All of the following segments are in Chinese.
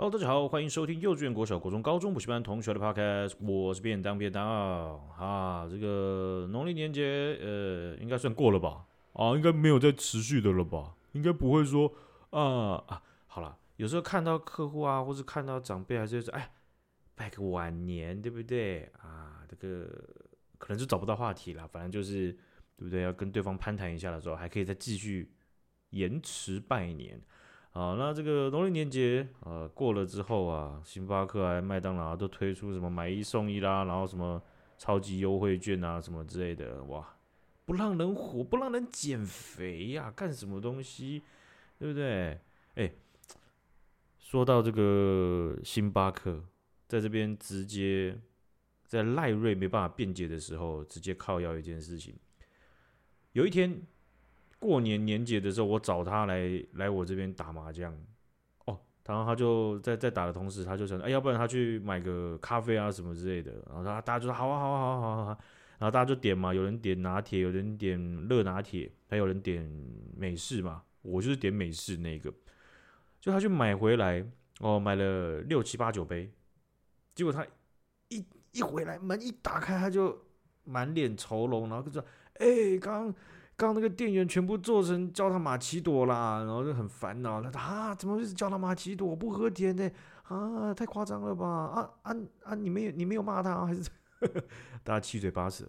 Hello，大家好，欢迎收听幼稚园、国小、国中、高中补习班同学的 Podcast，我是便当便当啊。这个农历年节，呃，应该算过了吧？啊，应该没有再持续的了吧？应该不会说啊啊，好了，有时候看到客户啊，或是看到长辈，还是说哎，拜个晚年，对不对？啊，这个可能就找不到话题了，反正就是对不对？要跟对方攀谈一下的时候，还可以再继续延迟拜年。好，那这个农历年节呃过了之后啊，星巴克啊、麦当劳都推出什么买一送一啦，然后什么超级优惠券啊什么之类的，哇，不让人活，不让人减肥呀、干什么东西，对不对？哎，说到这个星巴克，在这边直接在赖瑞没办法辩解的时候，直接靠要一件事情，有一天。过年年节的时候，我找他来来我这边打麻将，哦，然后他就在在打的同时，他就想，哎，要不然他去买个咖啡啊什么之类的，然后他大家就说好啊好啊好啊好啊好，然后大家就点嘛，有人点拿铁，有人点热拿铁，还有人点美式嘛，我就是点美式那个，就他去买回来，哦，买了六七八九杯，结果他一一回来门一打开，他就满脸愁容，然后就说，哎，刚。刚那个店员全部做成焦糖玛奇朵啦，然后就很烦恼。他说啊，怎么会是焦糖玛奇朵？不喝甜的啊，太夸张了吧？啊啊啊！你没有你没有骂他还是？大家七嘴八舌，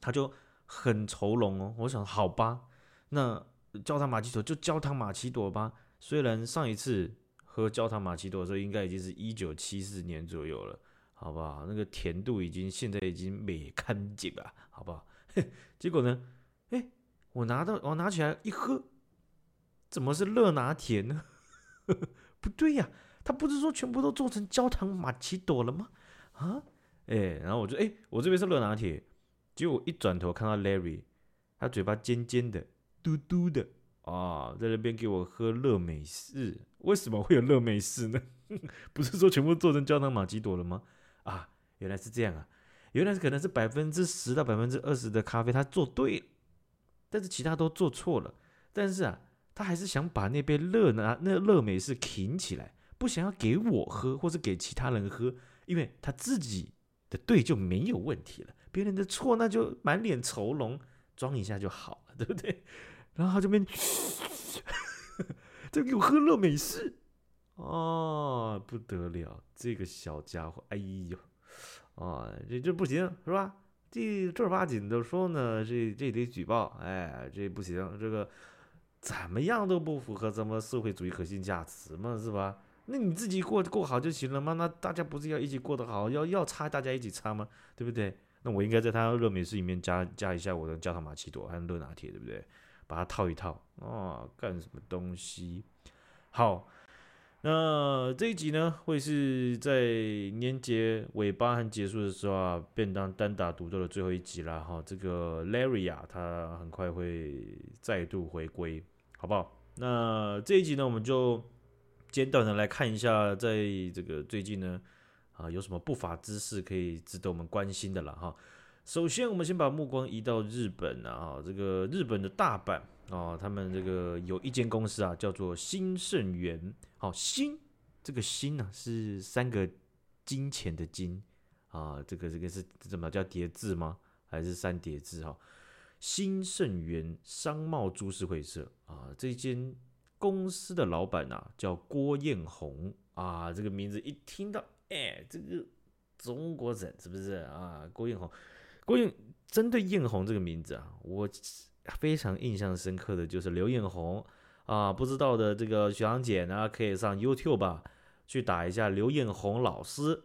他就很愁容哦。我想好吧，那焦糖玛奇朵就焦糖玛奇朵吧。虽然上一次喝焦糖玛奇朵的时候，应该已经是一九七四年左右了，好不好？那个甜度已经现在已经没看见了，好不好？结果呢？我拿到，我拿起来一喝，怎么是热拿铁呢？不对呀，他不是说全部都做成焦糖玛奇朵了吗？啊，哎，然后我就哎，我这边是热拿铁，结果一转头看到 Larry，他嘴巴尖尖的，嘟嘟的啊，在那边给我喝热美式。为什么会有热美式呢？不是说全部做成焦糖玛奇朵了吗？啊，原来是这样啊，原来是可能是百分之十到百分之二十的咖啡他做对了。但是其他都做错了，但是啊，他还是想把那杯热拿那热美式挺起来，不想要给我喝，或是给其他人喝，因为他自己的对就没有问题了，别人的错那就满脸愁容，装一下就好了，对不对？然后他这边，这给我喝热美式，哦，不得了，这个小家伙，哎呦，啊，这这不行是吧？这正儿八经的说呢，这这得举报，哎，这不行，这个怎么样都不符合咱们社会主义核心价值嘛，是吧？那你自己过过好就行了嘛，那大家不是要一起过得好，要要差大家一起差吗？对不对？那我应该在他热美式里面加加一下我的焦糖玛奇朵还有热拿铁，对不对？把它套一套啊、哦，干什么东西？好。那这一集呢，会是在年节尾巴和结束的时候啊，便当单打独斗的最后一集了哈。这个 Larry 啊，他很快会再度回归，好不好？那这一集呢，我们就简短的来看一下，在这个最近呢，啊，有什么不法之事可以值得我们关心的了哈。首先，我们先把目光移到日本啊，这个日本的大阪。哦，他们这个有一间公司啊，叫做新盛源。好、哦，新这个新呢、啊、是三个金钱的金啊，这个这个是怎么叫叠字吗？还是三叠字？哈，新盛源商贸株式会社啊，这间公司的老板啊叫郭艳红啊，这个名字一听到，哎，这个中国人是不是啊？郭艳红，郭艳针对艳红这个名字啊，我。非常印象深刻的就是刘彦宏啊，不知道的这个学长姐呢，可以上 YouTube 吧，去打一下刘彦宏老师，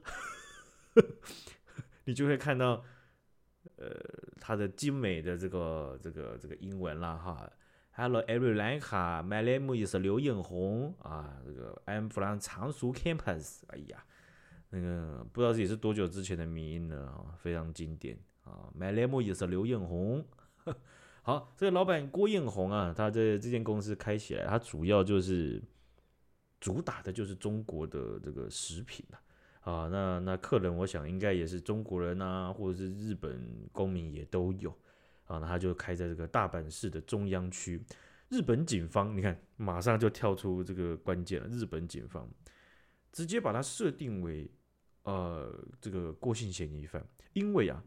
你就会看到，呃，他的精美的这个这个这个英文啦哈。Hello everyone, my name is 刘彦宏啊，这个 I'm from 常熟 Campus。哎呀，那个不知道这也是多久之前的迷因了，非常经典啊。My name is 刘彦宏。好，这个老板郭彦宏啊，他这这间公司开起来，他主要就是主打的就是中国的这个食品啊。啊，那那客人我想应该也是中国人啊，或者是日本公民也都有啊。那他就开在这个大阪市的中央区。日本警方，你看马上就跳出这个关键了。日本警方直接把它设定为呃这个过性嫌疑犯，因为啊，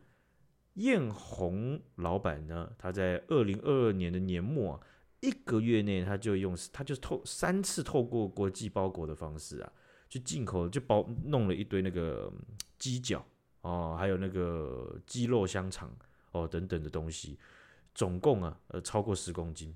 艳红老板呢，他在二零二二年的年末啊，一个月内他就用他就透三次透过国际包裹的方式啊，去进口就包弄了一堆那个鸡脚哦，还有那个鸡肉香肠哦等等的东西，总共啊呃超过十公斤。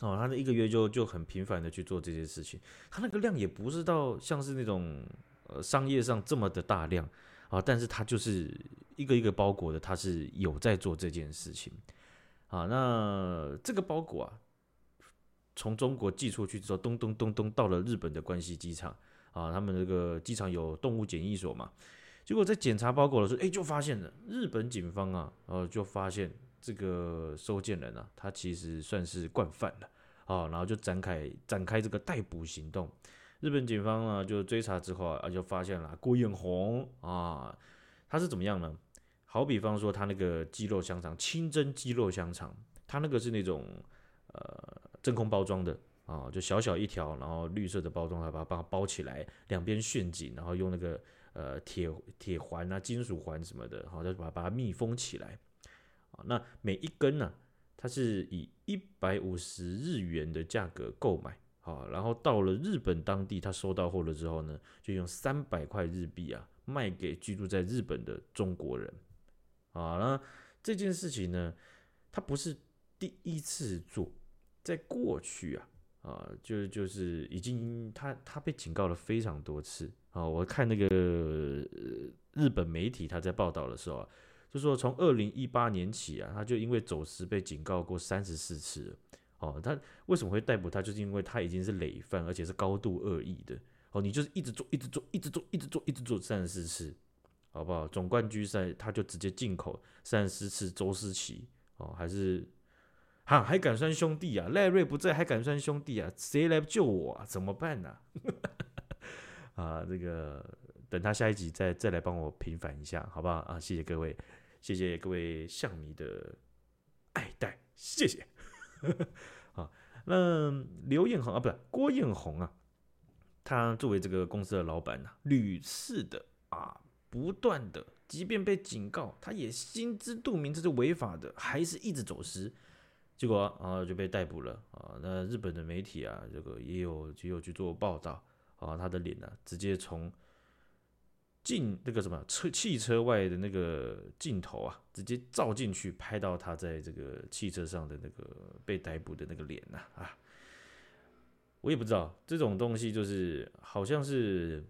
哦，他那一个月就就很频繁的去做这件事情，他那个量也不是到像是那种呃商业上这么的大量啊，但是他就是一个一个包裹的，他是有在做这件事情啊。那这个包裹啊，从中国寄出去之后，咚咚咚咚到了日本的关西机场啊，他们这个机场有动物检疫所嘛，结果在检查包裹的时候，哎，就发现了日本警方啊，呃，就发现。这个收件人啊，他其实算是惯犯了啊，然后就展开展开这个逮捕行动。日本警方呢就追查之后啊，就发现了郭彦宏啊，他是怎么样呢？好比方说他那个鸡肉香肠，清蒸鸡肉香肠，他那个是那种呃真空包装的啊，就小小一条，然后绿色的包装，他把它包起来，两边旋紧，然后用那个呃铁铁环啊、金属环什么的，好，再把把它密封起来。啊，那每一根呢，它是以一百五十日元的价格购买，好，然后到了日本当地，他收到货了之后呢，就用三百块日币啊卖给居住在日本的中国人，啊，那这件事情呢，他不是第一次做，在过去啊，啊，就就是已经他他被警告了非常多次啊，我看那个日本媒体他在报道的时候啊。就说从二零一八年起啊，他就因为走私被警告过三十四次。哦，他为什么会逮捕他？就是因为他已经是累犯，而且是高度恶意的。哦，你就是一直做，一直做，一直做，一直做，一直做三十四次，好不好？总冠军赛他就直接进口三十四次周思齐。哦，还是哈还敢算兄弟啊？赖瑞不在还敢算兄弟啊？谁来救我啊？怎么办呢？啊？啊，这个等他下一集再再来帮我平反一下，好不好？啊，谢谢各位。谢谢各位象迷的爱戴，谢谢。啊，那刘彦宏啊，不是郭彦宏啊，他作为这个公司的老板呢、啊，屡次的啊，不断的，即便被警告，他也心知肚明这是违法的，还是一直走私，结果啊就被逮捕了啊。那日本的媒体啊，这个也有也有去做报道啊，他的脸呢、直接从。进那个什么车汽车外的那个镜头啊，直接照进去拍到他在这个汽车上的那个被逮捕的那个脸呐啊！我也不知道这种东西就是好像是，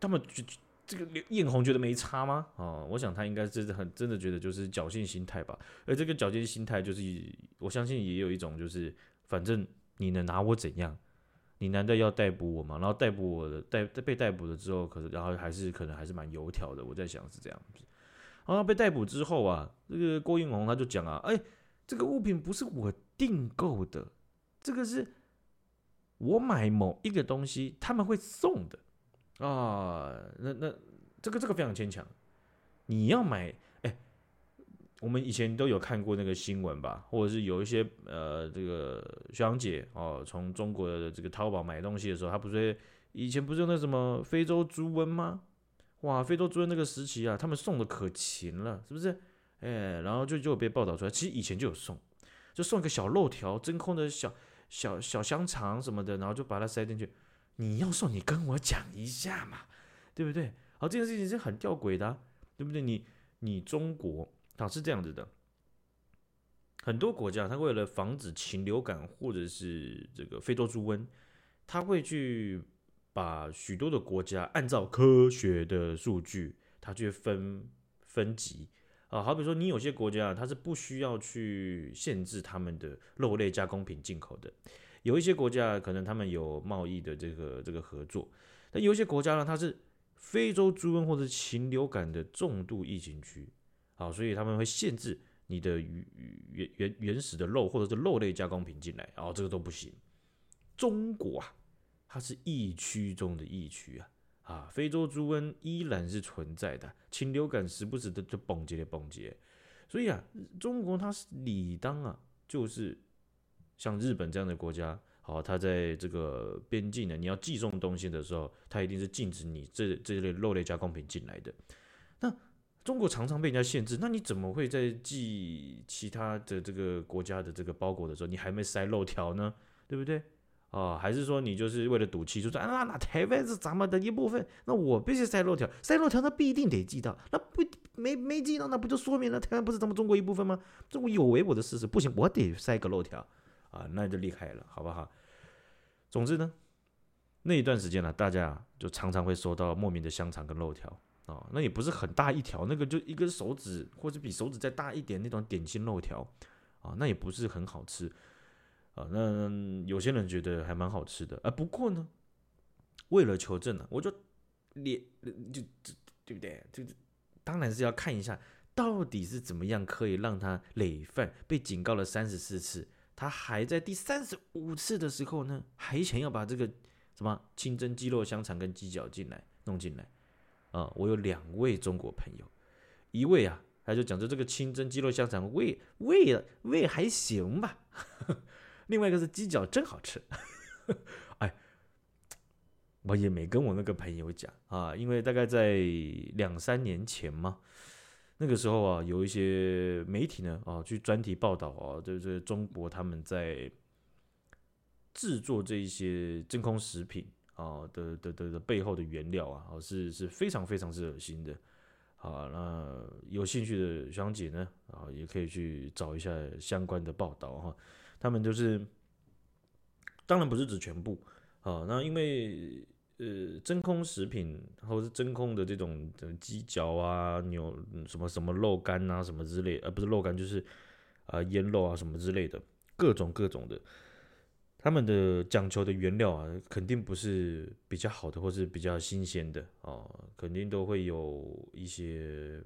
他们觉这个艳红觉得没差吗？哦，我想他应该真的很真的觉得就是侥幸心态吧。而这个侥幸心态就是我相信也有一种就是反正你能拿我怎样？你难道要逮捕我吗？然后逮捕我的逮被逮捕了之后，可是然后还是可能还是蛮油条的。我在想是这样子。然后被逮捕之后啊，这个郭彦宏他就讲啊，哎，这个物品不是我订购的，这个是我买某一个东西他们会送的啊。那那这个这个非常牵强，你要买。我们以前都有看过那个新闻吧，或者是有一些呃，这个学长姐哦，从中国的这个淘宝买东西的时候，她不是以前不是有那什么非洲猪瘟吗？哇，非洲猪瘟那个时期啊，他们送的可勤了，是不是？哎，然后就就被报道出来，其实以前就有送，就送一个小肉条，真空的小小小香肠什么的，然后就把它塞进去。你要送，你跟我讲一下嘛，对不对？好，这件事情是很吊诡的，对不对？你你中国。它是这样子的，很多国家它为了防止禽流感或者是这个非洲猪瘟，它会去把许多的国家按照科学的数据，它去分分级啊。好比说，你有些国家它是不需要去限制他们的肉类加工品进口的，有一些国家可能他们有贸易的这个这个合作，但有一些国家呢，它是非洲猪瘟或者禽流感的重度疫情区。好，所以他们会限制你的原原原原始的肉或者是肉类加工品进来，哦这个都不行。中国啊，它是疫区中的疫区啊，啊，非洲猪瘟依然是存在的，禽流感时不时的就蹦接的蹦接，所以啊，中国它是理当啊，就是像日本这样的国家好，它在这个边境呢，你要寄送东西的时候，它一定是禁止你这这类肉类加工品进来的。中国常常被人家限制，那你怎么会在寄其他的这个国家的这个包裹的时候，你还没塞漏条呢？对不对？啊，还是说你就是为了赌气，就说啊，那台湾是咱们的一部分，那我必须塞漏条，塞漏条那必定得寄到，那不没没寄到，那不就说明了台湾不是咱们中国一部分吗？中国有违我的事实，不行，我得塞个漏条。啊，那就厉害了，好不好？总之呢，那一段时间呢，大家就常常会收到莫名的香肠跟漏条啊，那也不是很大一条，那个就一根手指或者比手指再大一点那种点心肉条啊，那也不是很好吃啊。那有些人觉得还蛮好吃的啊，不过呢，为了求证呢，我就连就对不对？就当然是要看一下到底是怎么样可以让他累犯，被警告了三十四次。他还在第三十五次的时候呢，还想要把这个什么清蒸鸡肉香肠跟鸡脚进来弄进来啊、我有两位中国朋友，一位啊，他就讲着这个清蒸鸡肉香肠味味味还行吧，另外一个是鸡脚真好吃，哎，我也没跟我那个朋友讲啊，因为大概在两三年前嘛。那个时候啊，有一些媒体呢啊，去专题报道啊，就是中国他们在制作这一些真空食品啊的的的的背后的原料啊，是是非常非常之恶心的。好，那有兴趣的学长姐呢啊，也可以去找一下相关的报道哈。他们就是，当然不是指全部啊，那因为。呃，真空食品或者是真空的这种鸡脚啊、牛什么什么肉干啊、什么之类，呃，不是肉干就是啊腌肉啊什么之类的，各种各种的，他们的讲求的原料啊，肯定不是比较好的或是比较新鲜的哦，肯定都会有一些，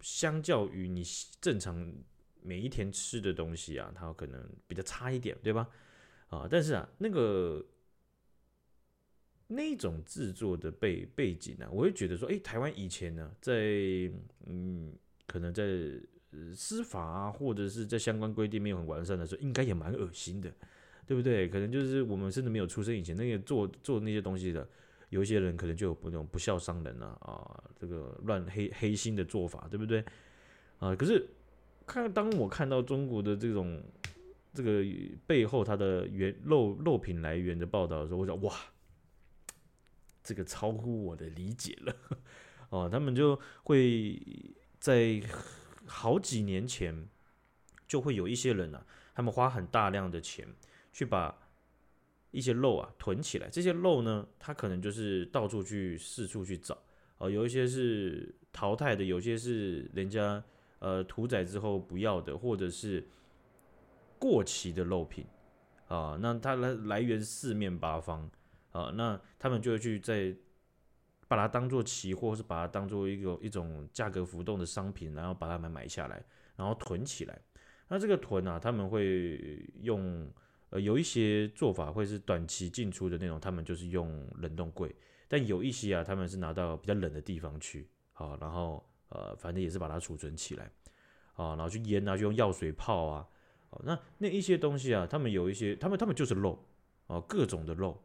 相较于你正常每一天吃的东西啊，它可能比较差一点，对吧？啊，但是啊，那个。那种制作的背背景呢、我会觉得说，哎，台湾以前呢，在嗯，可能在司法啊，或者是在相关规定没有很完善的时候，应该也蛮恶心的，对不对？可能就是我们甚至没有出生以前，那个做做那些东西的，有一些人可能就有那种不孝商人啊啊，这个乱黑黑心的做法，对不对？啊，可是看当我看到中国的这种这个背后它的原肉肉品来源的报道的时候，我想哇。这个超乎我的理解了，哦，他们就会在好几年前就会有一些人啊，他们花很大量的钱去把一些肉啊囤起来，这些肉呢，他可能就是到处去四处去找，哦，有一些是淘汰的，有些是人家呃屠宰之后不要的，或者是过期的肉品啊，那它来来源四面八方。啊，那他们就会去再把它当做期货，是把它当做一个一种价格浮动的商品，然后把它们买下来，然后囤起来。那这个囤啊，他们会用呃有一些做法会是短期进出的那种，他们就是用冷冻柜。但有一些啊，他们是拿到比较冷的地方去，好，然后呃反正也是把它储存起来，啊，然后去腌啊，去用药水泡啊，好，那那一些东西啊，他们有一些，他们他们就是肉，啊，各种的肉。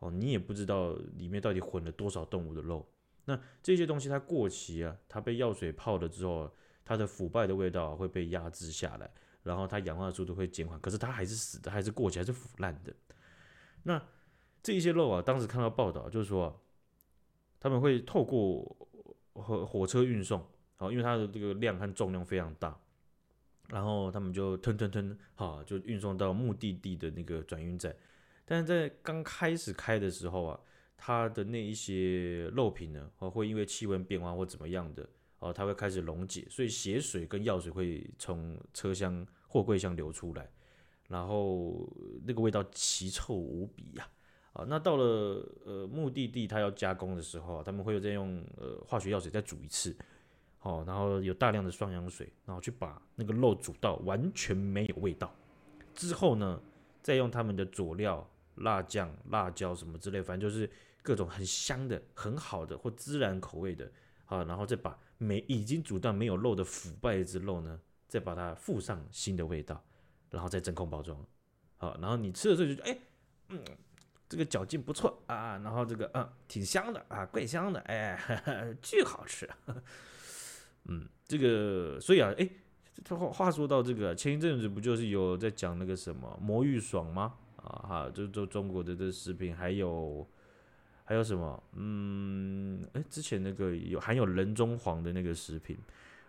哦，你也不知道里面到底混了多少动物的肉。那这些东西它过期啊，它被药水泡了之后，它的腐败的味道会被压制下来，然后它氧化的速度会减缓。可是它还是死的，还是过期，还是腐烂的。那这一些肉啊，当时看到报道就是说，他们会透过火火车运送，好，因为它的这个量和重量非常大，然后他们就吞吞吞，好，就运送到目的地的那个转运站。但是在刚开始开的时候啊，它的那一些肉品呢，哦，会因为气温变化或怎么样的，哦，它会开始溶解，所以血水跟药水会从车厢货柜箱流出来，然后那个味道奇臭无比呀，啊，那到了呃目的地，它要加工的时候，他们会有再用呃化学药水再煮一次，哦，然后有大量的双氧水，然后去把那个肉煮到完全没有味道，之后呢，再用他们的佐料。辣酱、辣椒什么之类，反正就是各种很香的、很好的或孜然口味的，啊，然后再把没已经煮到没有肉的腐败之肉呢，再把它附上新的味道，然后再真空包装，好，然后你吃的时候就，哎，嗯，这个嚼劲不错啊，然后这个嗯挺香的啊，怪香的，哎，呵 呵巨好吃，嗯，这个所以啊，哎，话话说到这个，前一阵子不就是有在讲那个什么魔芋爽吗？啊哈，就就中国的这食品，还有还有什么？嗯，哎，之前那个有含有人中黄的那个食品。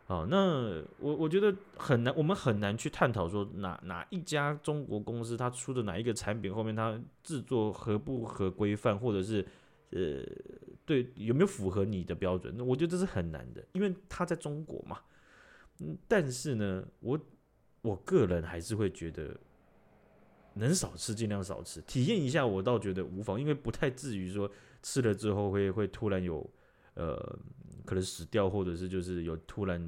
好，那我我觉得很难，我们很难去探讨说哪哪一家中国公司它出的哪一个产品后面它制作合不合规范，或者是呃对有没有符合你的标准？那我觉得这是很难的，因为它在中国嘛。嗯，但是呢，我我个人还是会觉得能少吃尽量少吃，体验一下我倒觉得无妨，因为不太至于说吃了之后会会突然有呃。可能死掉，或者是就是有突然，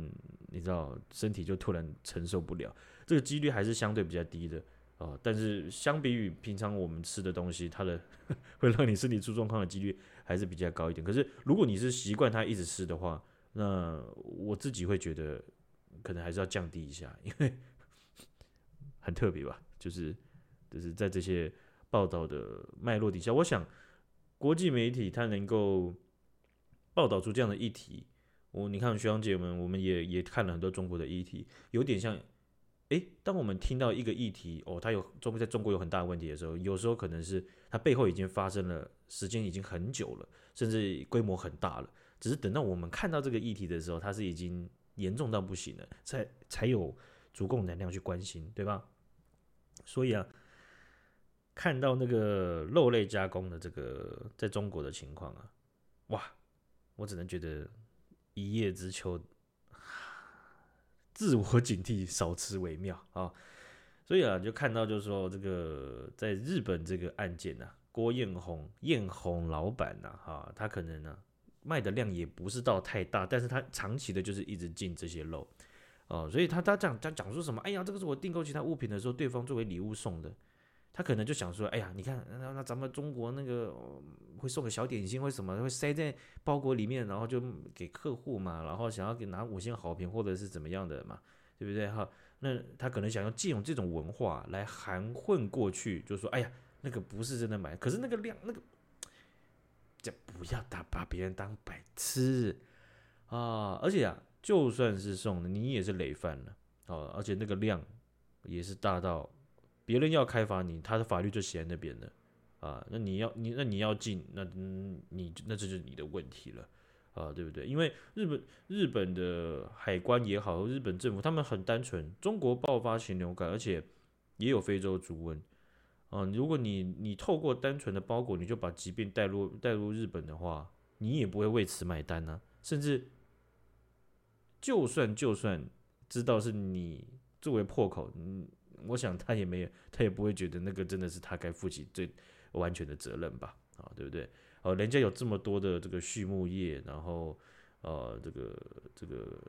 你知道，身体就突然承受不了，这个几率还是相对比较低的啊、但是相比于平常我们吃的东西，它的 会让你身体出状况的几率还是比较高一点。可是如果你是习惯它一直吃的话，那我自己会觉得可能还是要降低一下，因为 很特别吧，就是就是在这些报道的脉络底下，我想国际媒体它能够。报道出这样的议题，我你看学长姐们，我们也也看了很多中国的议题，有点像，诶，当我们听到一个议题，哦，它有中国在中国有很大的问题的时候，有时候可能是它背后已经发生了，时间已经很久了，甚至规模很大了，只是等到我们看到这个议题的时候，它是已经严重到不行了，才才有足够能量去关心，对吧？所以啊，看到那个肉类加工的这个在中国的情况啊，哇！我只能觉得一叶知秋，自我警惕，少吃为妙啊。所以啊，就看到就是说，这个在日本这个案件啊，郭艳红艳红老板呐，哈，他可能呢卖的量也不是到太大，但是他长期的就是一直进这些肉哦，所以他他讲他讲说什么？哎呀，这个是我订购其他物品的时候，对方作为礼物送的。他可能就想说，哎呀，你看，那那咱们中国那个会送个小点心，或什么会塞在包裹里面，然后就给客户嘛，然后想要给拿五星好评或者是怎么样的嘛，对不对哈？那他可能想要借用这种文化来含混过去，就说，哎呀，那个不是真的买，可是那个量那个，这不要打把别人当白痴啊！而且啊，就算是送的，你也是累犯了啊！而且那个量也是大到。别人要开罚你，他的法律就写在那边的，啊，那你要你那你要进，那你那这就是你的问题了，啊，对不对？因为日本日本的海关也好，日本政府他们很单纯，中国爆发禽流感，而且也有非洲猪瘟，啊，如果你你透过单纯的包裹，你就把疾病带入带入日本的话，你也不会为此买单呢，甚至就算就算知道是你作为破口，嗯。我想他也没有，他也不会觉得那个真的是他该负起最完全的责任吧？啊，对不对？哦，人家有这么多的这个畜牧业，然后呃，这个这个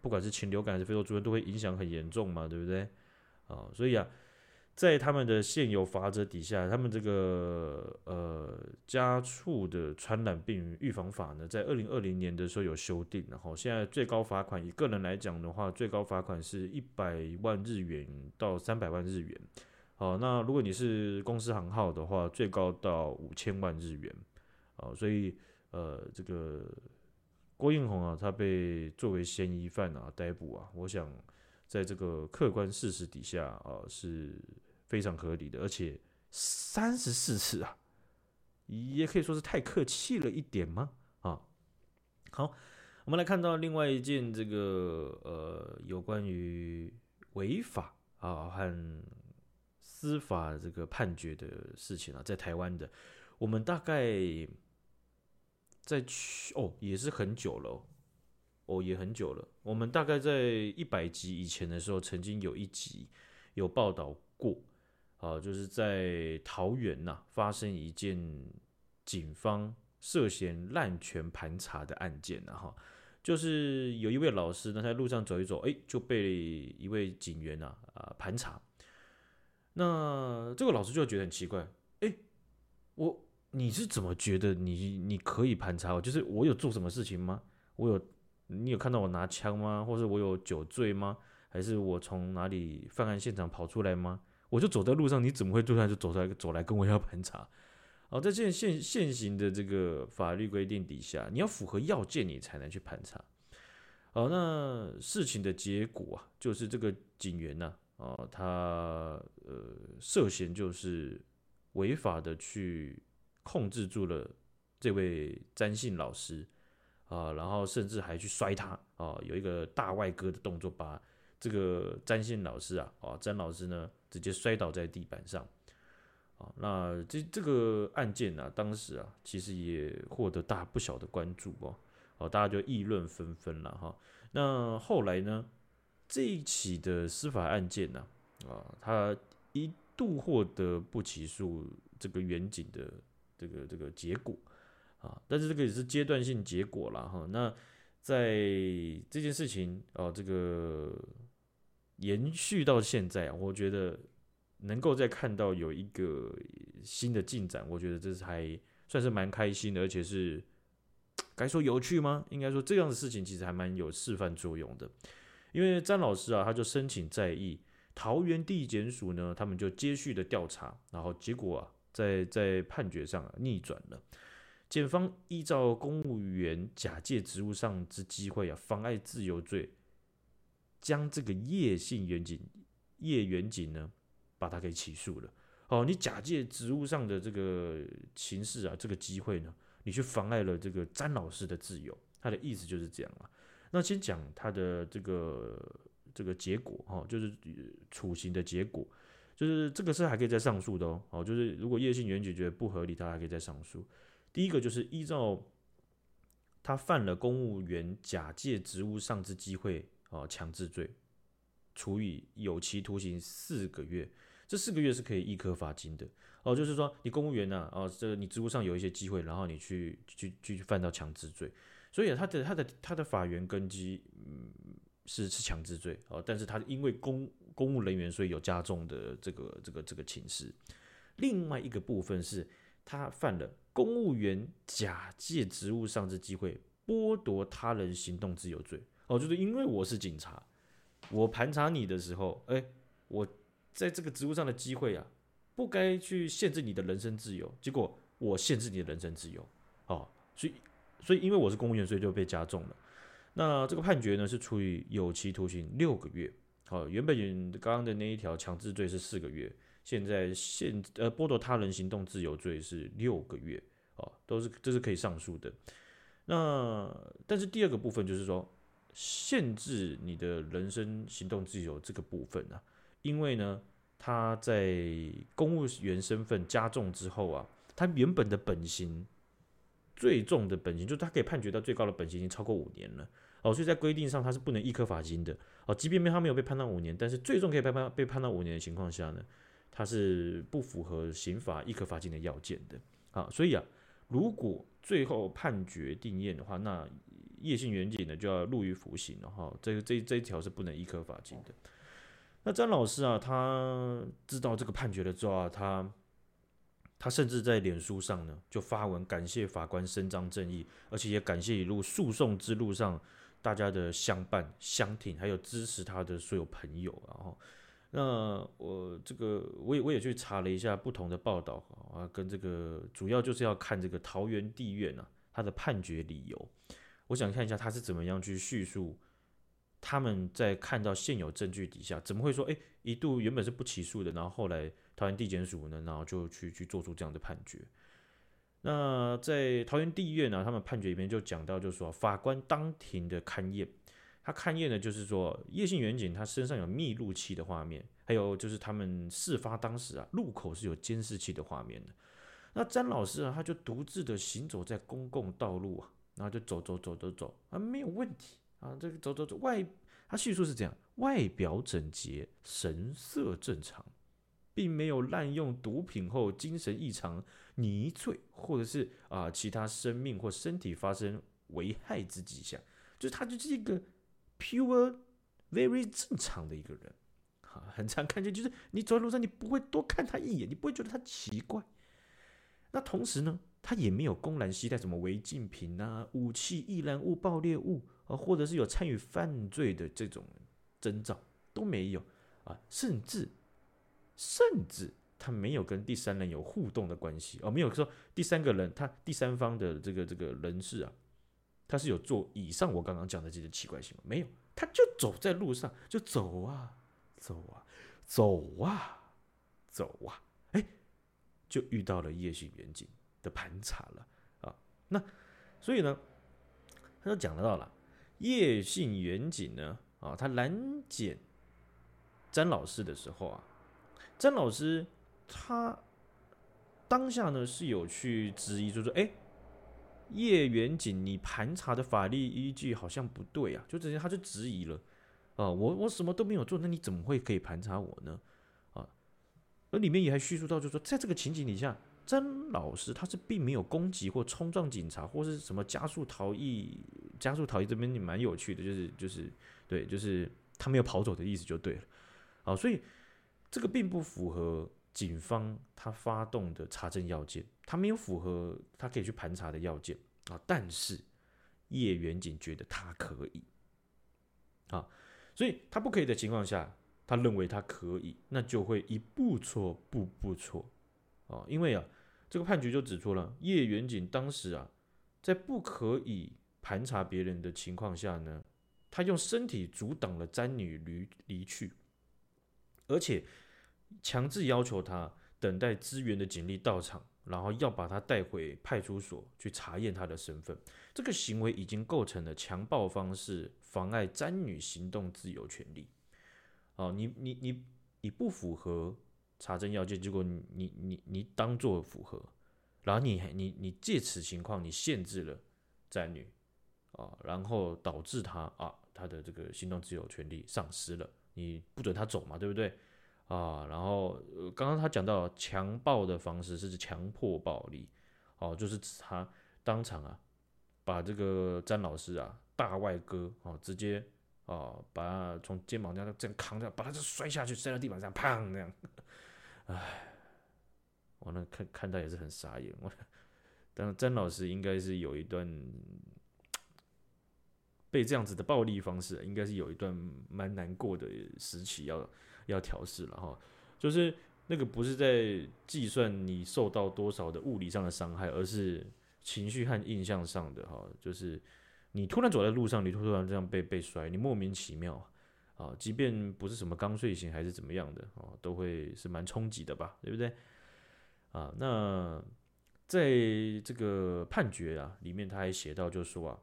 不管是禽流感还是非洲猪瘟，都会影响很严重嘛，对不对？啊，所以啊。在他们的现有法则底下，他们这个呃家畜的传染病预防法呢，在二零二零年的时候有修订，然后现在最高罚款以个人来讲的话，最高罚款是一百万日元到三百万日元。好，那如果你是公司行号的话，最高到五千万日元。啊，所以呃，这个郭彦宏啊，他被作为嫌疑犯啊逮捕啊，我想在这个客观事实底下啊是。非常合理的，而且三十四次啊，也可以说是太客气了一点吗？啊，好，我们来看到另外一件这个呃有关于违法啊和司法这个判决的事情啊，在台湾的，我们大概在去哦也是很久了哦，哦也很久了，我们大概在一百集以前的时候，曾经有一集有报道过。啊，就是在桃园呐、发生一件警方涉嫌滥权盘查的案件呐，哈，就是有一位老师呢，在路上走一走，哎，就被一位警员呐啊，啊盘查。那这个老师就觉得很奇怪，哎，我你是怎么觉得你你可以盘查我？就是我有做什么事情吗？我有你有看到我拿枪吗？或者我有酒醉吗？还是我从哪里犯案现场跑出来吗？我就走在路上，你怎么会突然就走出来走来跟我要盘查？好，在现现现行的这个法律规定底下，你要符合要件，你才能去盘查。好，那事情的结果啊，就是这个警员呢，啊，他呃涉嫌就是违法的去控制住了这位詹姓老师啊，然后甚至还去摔他啊，有一个大外哥的动作，把这个詹姓老师啊，啊，詹老师呢直接摔倒在地板上。啊，那这这个案件呢、当时啊，其实也获得大不小的关注哦，哦，大家就议论纷纷了哈。那后来呢，这一起的司法案件呢、啊，啊，他一度获得不起诉这个远景的这个这个结果啊，但是这个也是阶段性结果了哈。那在这件事情啊，这个延续到现在，我觉得。能够再看到有一个新的进展，我觉得这是还算是蛮开心的，而且是该说有趣吗？应该说这样的事情其实还蛮有示范作用的。因为詹老师啊，他就申请在议，桃园地检署呢，他们就接续的调查，然后结果啊，在在判决上啊逆转了。检方依照公务员假借职务上之机会啊，妨碍自由罪，将这个叶姓远景叶远景呢。把他给起诉了。哦，你假借职务上的这个情势啊，这个机会呢，你去妨碍了这个詹老师的自由。他的意思就是这样啊。那先讲他的这个这个结果哈，就是处刑的结果，就是这个是还可以再上诉的哦。哦，就是如果叶姓远景觉得不合理，他还可以再上诉。第一个就是依照他犯了公务员假借职务上之机会啊强制罪，处以有期徒刑四个月。这四个月是可以易科罚金的哦，就是说你公务员呢，哦，这你职务上有一些机会，然后你去去去犯到强制罪，所以他的他的他的法源根基嗯是是强制罪哦，但是他因为公公务人员，所以有加重的这个这个这个情势。另外一个部分是他犯了公务员假借职务上之机会剥夺他人行动自由罪哦，就是因为我是警察，我盘查你的时候，哎，我。在这个职务上的机会啊，不该去限制你的人身自由，结果我限制你的人身自由，哦，所以所以因为我是公务员，所以就被加重了。那这个判决呢是处以有期徒刑六个月，好，原本刚刚的那一条强制罪是四个月，现在限呃剥夺他人行动自由罪是六个月，哦，都是这是可以上诉的。那但是第二个部分就是说，限制你的人身行动自由这个部分、啊？因为呢，他在公务员身份加重之后啊，他原本的本刑最重的本刑，就是他可以判决到最高的本刑已经超过五年了。哦，所以在规定上他是不能易科罚金的。哦，即便他没有被判到五年，但是最重可以被判被判到五年的情况下呢，他是不符合刑法易科罚金的要件的。啊，所以啊，如果最后判决定谳的话，那叶姓远景呢就要入狱服刑了哈，这个这这一条是不能易科罚金的。那詹老师啊，他知道这个判决了之后啊，他他甚至在脸书上呢就发文感谢法官伸张正义，而且也感谢一路诉讼之路上大家的相伴相挺，还有支持他的所有朋友。然后，那我这个我也我也去查了一下不同的报道啊，跟这个主要就是要看这个桃园地院啊他的判决理由，我想看一下他是怎么样去叙述。他们在看到现有证据底下，怎么会说，哎，一度原本是不起诉的，然后后来桃园地检署呢，然后就去去做出这样的判决。那在桃园地院呢，他们判决里面就讲到，就是说法官当庭的勘验，他勘验的就是说叶姓员警他身上有密录器的画面，还有就是他们事发当时啊，路口是有监视器的画面的。那詹老师啊，他就独自的行走在公共道路啊，然后就走走走走走啊，没有问题。啊，这个走走走，外他叙述是这样：外表整洁，神色正常，并没有滥用毒品后精神异常、迷醉，或者是啊其他生命或身体发生危害之迹象。就是他就是一个 pure very 正常的一个人，哈、很常看见，就是你走在路上，你不会多看他一眼，你不会觉得他奇怪。那同时呢，他也没有公然携带什么违禁品啊、武器、易燃物、爆裂物。啊，或者是有参与犯罪的这种征兆都没有啊，甚至甚至他没有跟第三人有互动的关系，哦，没有说第三个人，他第三方的这个这个人士啊，他是有做以上我刚刚讲的这些奇怪行为，没有，他就走在路上，就走啊，走啊，走啊，走啊，哎，就遇到了夜巡远景的盘查了啊，那所以呢，他就讲得到了叶姓远景呢，啊，他拦检詹老师的时候啊，詹老师。他当下呢是有去质疑，就说：“哎，叶远景，你盘查的法律依据好像不对啊！”就直接，他就质疑了啊，我我什么都没有做，那你怎么会可以盘查我呢？啊，而里面也还叙述到，就说，在这个情景底下，曾老师他是并没有攻击或冲撞警察，或是什么加速逃逸。加速逃逸这边也蛮有趣的，就是就是对，就是他没有跑走的意思就对了啊，所以这个并不符合。警方他发动的查证要件，他没有符合他可以去盘查的要件啊，但是叶远景觉得他可以啊，所以他不可以的情况下，他认为他可以，那就会一步错步步错啊，因为啊，这个判决就指出了叶远景当时啊，在不可以盘查别人的情况下呢，他用身体阻挡了詹女离离去，而且。强制要求他等待支援的警力到场，然后要把他带回派出所去查验他的身份。这个行为已经构成了强暴方式妨碍詹女行动自由权利。哦，你你你你不符合查证要件，结果你你你你当做符合，然后你你你借此情况你限制了詹女啊，然后导致他啊他的这个行动自由权利丧失了，你不准他走嘛，对不对？啊，然后，刚刚他讲到强暴的方式是指强迫暴力，哦，就是指他当场啊，把这个詹老师啊大外哥，哦，直接哦把他从肩膀这样这样扛着，把他就摔下去，摔到地板上，砰那样，唉，我那看看到也是很傻眼，我，但詹老师应该是有一段被这样子的暴力方式，应该是有一段蛮难过的时期要。要调试了哈，就是那个不是在计算你受到多少的物理上的伤害，而是情绪和印象上的哈，就是你突然走在路上，你突然这样被被摔，你莫名其妙啊，即便不是什么刚睡醒还是怎么样的哦，都会是蛮冲击的吧，对不对？啊，那在这个判决啊里面，他还写到，就说啊，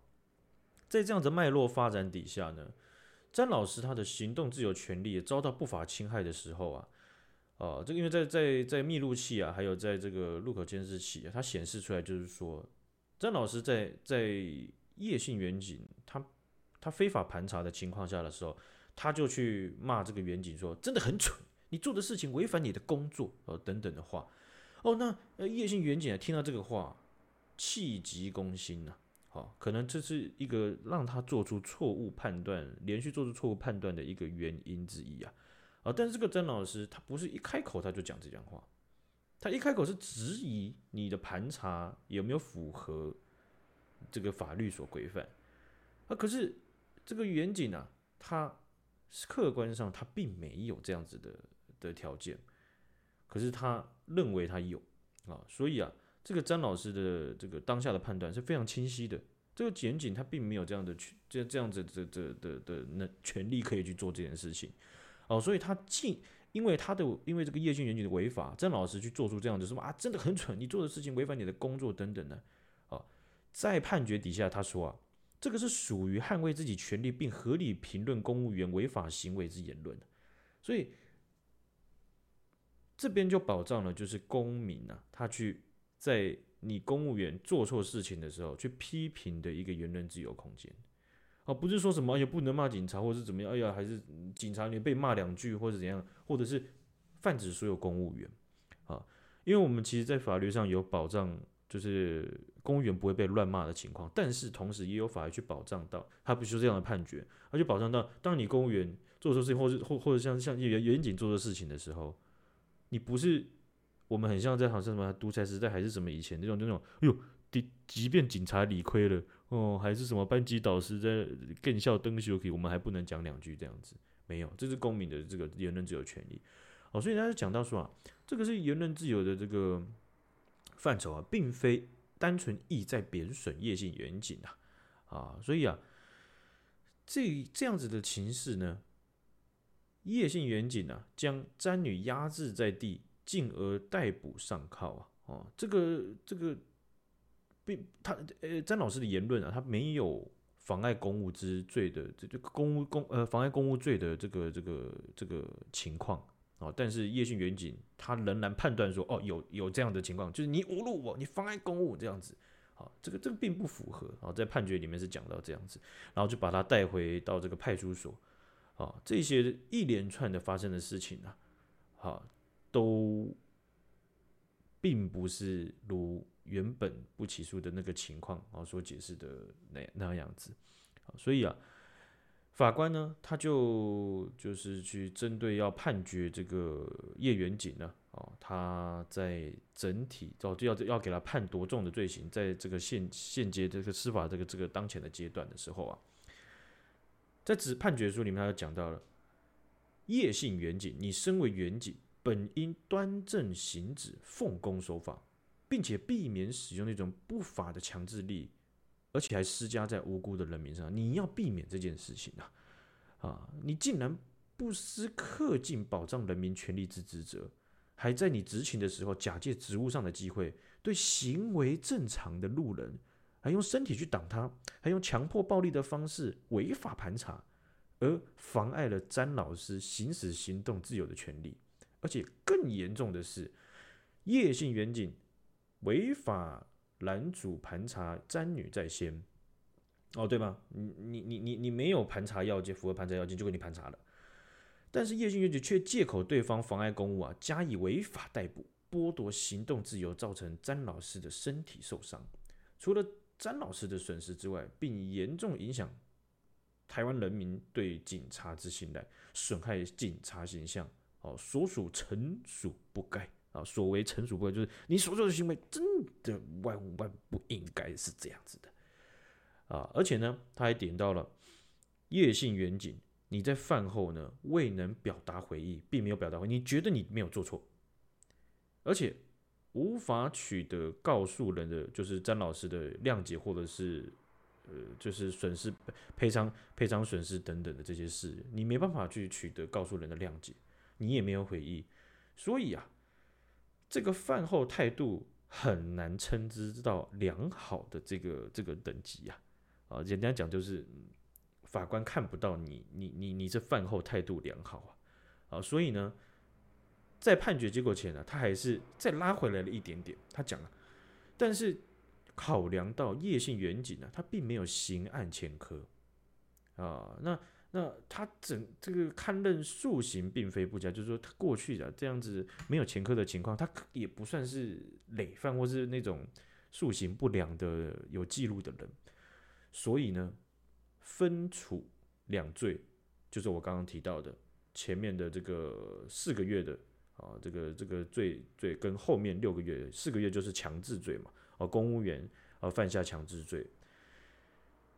在这样子脉络发展底下呢。詹老师他的行动自由权利也遭到不法侵害的时候啊，啊，这个因为在在在密录器啊，还有在这个路口监视器啊，它显示出来就是说，詹老师在在夜性远景他他非法盘查的情况下的时候，他就去骂这个远景说，真的很蠢，你做的事情违反你的工作哦等等的话，哦，那呃叶姓远景啊听到这个话，气急攻心呐、啊。好，可能这是一个让他做出错误判断、连续做出错误判断的一个原因之一啊！啊，但是这个詹老师他不是一开口他就讲这样话，他一开口是质疑你的盘查有没有符合这个法律所规范啊。可是这个远景啊，他客观上他并没有这样子的的条件，可是他认为他有啊，所以啊。这个詹老师的这个当下的判断是非常清晰的。这个检警他并没有这样的权，这这样子的的的的那权利可以去做这件事情，哦，所以他既因为他的因为这个叶姓远景的违法，詹老师去做出这样子什么啊，真的很蠢，你做的事情违反你的工作等等的，啊，在判决底下他说啊，这个是属于捍卫自己权利并合理评论公务员违法行为之言论，所以这边就保障了就是公民啊，他去。在你公务员做错事情的时候，去批评的一个言论自由空间，而不是说什么也不能骂警察，或者是怎么样？哎呀，还是警察你被骂两句，或者怎样，或者是泛指所有公务员啊？因为我们其实，在法律上有保障，就是公务员不会被乱骂的情况，但是同时也有法律去保障到，他不是这样的判决，而且保障到，当你公务员做错事情，或是或或者像像远远景做错事情的时候，你不是。我们很像在好像什么独裁时代，还是什么以前那种那种，哎呦，即即便警察理亏了哦，还是什么班级导师在更校登修可以，我们还不能讲两句这样子，没有，这是公民的这个言论自由权利哦，所以大家讲到说啊，这个是言论自由的这个范畴啊，并非单纯意在贬损叶姓远景啊，啊，所以啊，这这样子的情势呢，叶姓远景啊，将詹女压制在地，进而逮捕上铐啊，哦，这个这个并他呃詹老师的言论啊，他没有。妨碍公务之罪的这这公务公呃妨碍公务罪的这个这个这个情况啊，但是叶姓远景他仍然判断说哦有有这样的情况，就是你侮辱我，你妨碍公务这样子，啊，这个这个并不符合啊，在判决里面是讲到这样子，然后就把他带回到这个派出所啊，这些一连串的发生的事情呢，啊，都并不是如。原本不起诉的那个情况啊，所解释的那那样子，所以啊，法官呢，他就就是去针对要判决这个叶远景呢，啊，他在整体哦就要要给他判多重的罪行，在这个现现阶这个司法这个这个当前的阶段的时候啊，在指判决书里面他就讲到了叶姓远景，你身为远景，本应端正行止，奉公守法。并且避免使用那种不法的强制力，而且还施加在无辜的人民上。你要避免这件事情啊！啊，你竟然不思恪尽保障人民权利之职责，还在你执勤的时候假借职务上的机会，对行为正常的路人，还用身体去挡他，还用强迫暴力的方式违法盘查，而妨碍了詹老师行使行动自由的权利。而且更严重的是，叶姓远景。违法拦阻盘查詹女在先，哦，对吗？你你你你你没有盘查要件，符合盘查要件就给你盘查了。但是叶姓远景却借口对方妨碍公务啊，加以违法逮捕，剥夺行动自由，造成詹老师的身体受伤。除了詹老师的损失之外，并严重影响台湾人民对警察之信赖，损害警察形象。哦，所属惩处不该。啊，所谓成熟不，就是你所做的行为真的万万不应该是这样子的啊！而且呢，他还点到了叶姓远景，你在饭后呢未能表达悔意，并没有表达悔意，你觉得你没有做错，而且无法取得告诉人的就是詹老师的谅解，或者是呃就是损失赔偿赔偿损失等等的这些事，你没办法去取得告诉人的谅解，你也没有悔意，所以啊。这个饭后态度很难称之到良好的这个这个等级呀，啊，简单讲就是法官看不到你你你你这饭后态度良好啊，啊，所以呢，在判决结果前呢，他还是再拉回来了一点点，他讲了，但是考量到叶姓远景呢，他并没有刑案前科。啊，那。那他整这个堪认素行并非不佳，就是说他过去的这样子没有前科的情况，他也不算是累犯或是那种素行不良的有记录的人，所以呢，分处两罪，就是我刚刚提到的前面的这个四个月的啊，这个这个罪罪跟后面六个月四个月就是强制罪嘛，啊，公务员啊犯下强制罪。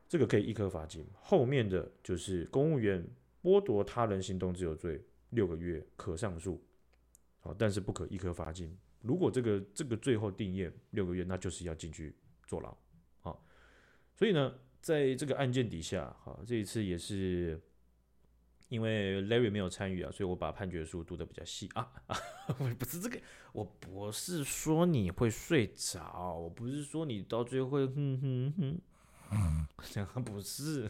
这个可以易科罚金，后面的就是公务员剥夺他人行动自由罪，六个月可上诉，好，但是不可易科罚金。如果这个这个最后定谳六个月，那就是要进去坐牢，好，所以呢，在这个案件底下，好，这一次也是因为 Larry 没有参与啊，所以我把判决书读得比较细啊啊，不是这个，我不是说你会睡着，我不是说你到最后会哼哼哼。嗯，这样不是，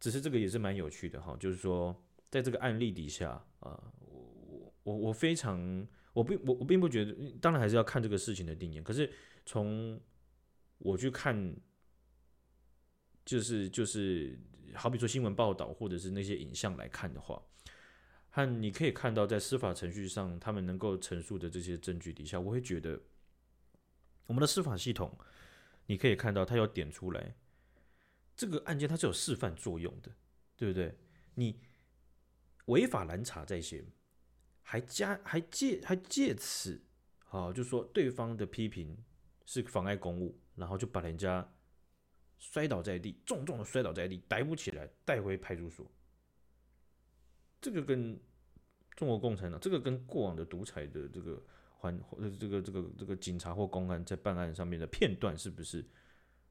只是这个也是蛮有趣的哈。就是说，在这个案例底下啊，我我我非常，我并我我并不觉得，当然还是要看这个事情的定义。可是从我去看，就是就是，好比说新闻报道或者是那些影像来看的话，和你可以看到在司法程序上他们能够陈述的这些证据底下，我会觉得我们的司法系统。你可以看到，他要点出来，这个案件它是有示范作用的，对不对？你违法拦查在先，还加还借还借此，啊，就说对方的批评是妨碍公务，然后就把人家摔倒在地，重重的摔倒在地，逮捕起来，带回派出所。这个跟中国共产党这个跟过往的独裁的这个环呃这个这个这个警察或公安在办案上面的片段是不是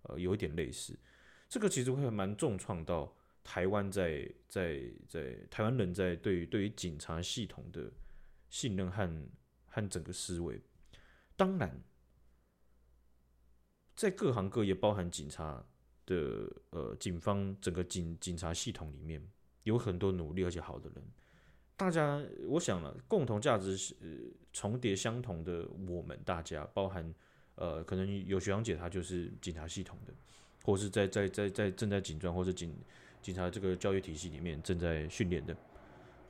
呃有一点类似？这个其实会蛮重创到台湾在在在台湾人在对于对于警察系统的信任和和整个思维。当然，在各行各业，包含警察的呃警方整个警警察系统里面，有很多努力而且好的人。大家，我想了，共同价值是、重叠相同的。我们大家，包含呃，可能有学长姐，她就是警察系统的，或是在在在在正在警专或者警警察这个教育体系里面正在训练的。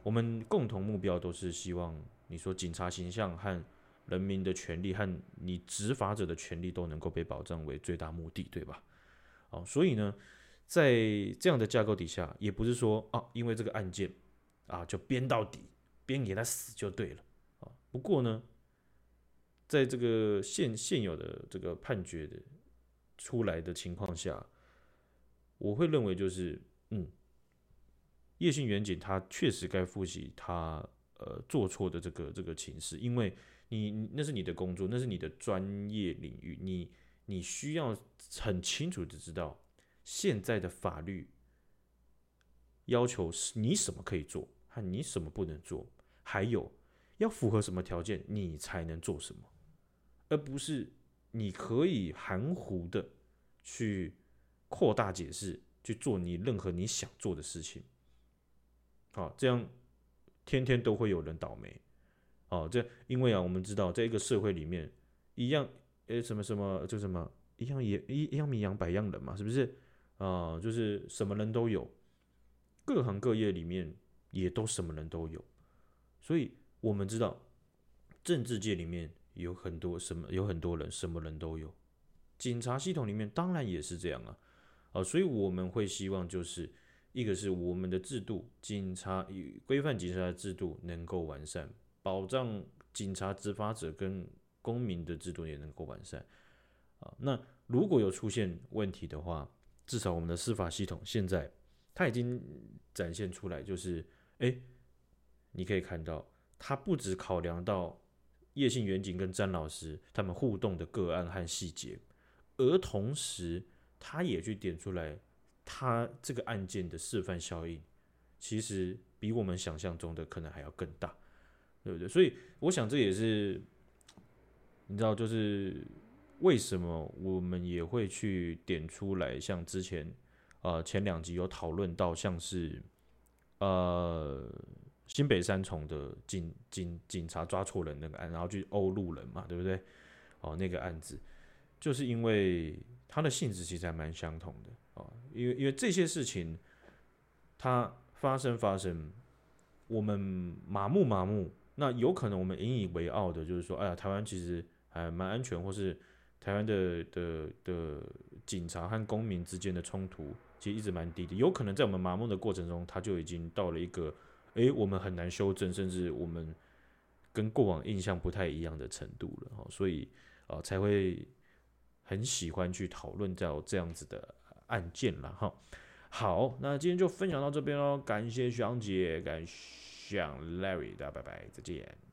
我们共同目标都是希望，你说警察形象和人民的权利和你执法者的权利都能够被保障为最大目的，对吧？哦，所以呢，在这样的架构底下，也不是说啊，因为这个案件。啊，就编到底，编给他死就对了啊。不过呢，在这个现现有的这个判决的出来的情况下，我会认为就是，嗯，叶姓员警他确实该负起他呃做错的这个这个情事，因为你那是你的工作，那是你的专业领域，你你需要很清楚的知道现在的法律要求是你什么可以做。和你什么不能做，还有要符合什么条件，你才能做什么，而不是你可以含糊的去扩大解释，去做你任何你想做的事情。好，这样天天都会有人倒霉。哦，这因为啊，我们知道在一个社会里面，一样，诶，什么什么，就什么一样也一一样米养百样人嘛，是不是？啊，就是什么人都有，各行各业里面。也都什么人都有，所以我们知道，政治界里面有很多什么，有很多人，什么人都有。警察系统里面当然也是这样啊，啊，所以我们会希望就是一个是我们的制度，警察与规范警察的制度能够完善，保障警察执法者跟公民的制度也能够完善啊。那如果有出现问题的话，至少我们的司法系统现在它已经展现出来，就是。哎，你可以看到，他不只考量到叶姓远景跟詹老师他们互动的个案和细节，而同时他也去点出来，他这个案件的示范效应，其实比我们想象中的可能还要更大，对不对？所以我想这也是，你知道，就是为什么我们也会去点出来，像之前呃前两集有讨论到，像是。呃，新北三重的警警警察抓错人那个案，然后去殴路人嘛，对不对？哦，那个案子就是因为它的性质其实还蛮相同的哦，因为因为这些事情它发生发生，我们麻木麻木，那有可能我们引以为傲的就是说，哎呀，台湾其实还蛮安全，或是台湾的的的警察和公民之间的冲突。其实一直蛮低的，有可能在我们麻木的过程中，它就已经到了一个，诶，我们很难修正，甚至我们跟过往印象不太一样的程度了哈，所以啊、才会很喜欢去讨论到这样子的案件了哈。好，那今天就分享到这边喽，感谢徐阳姐，感谢 Larry，大家拜拜，再见。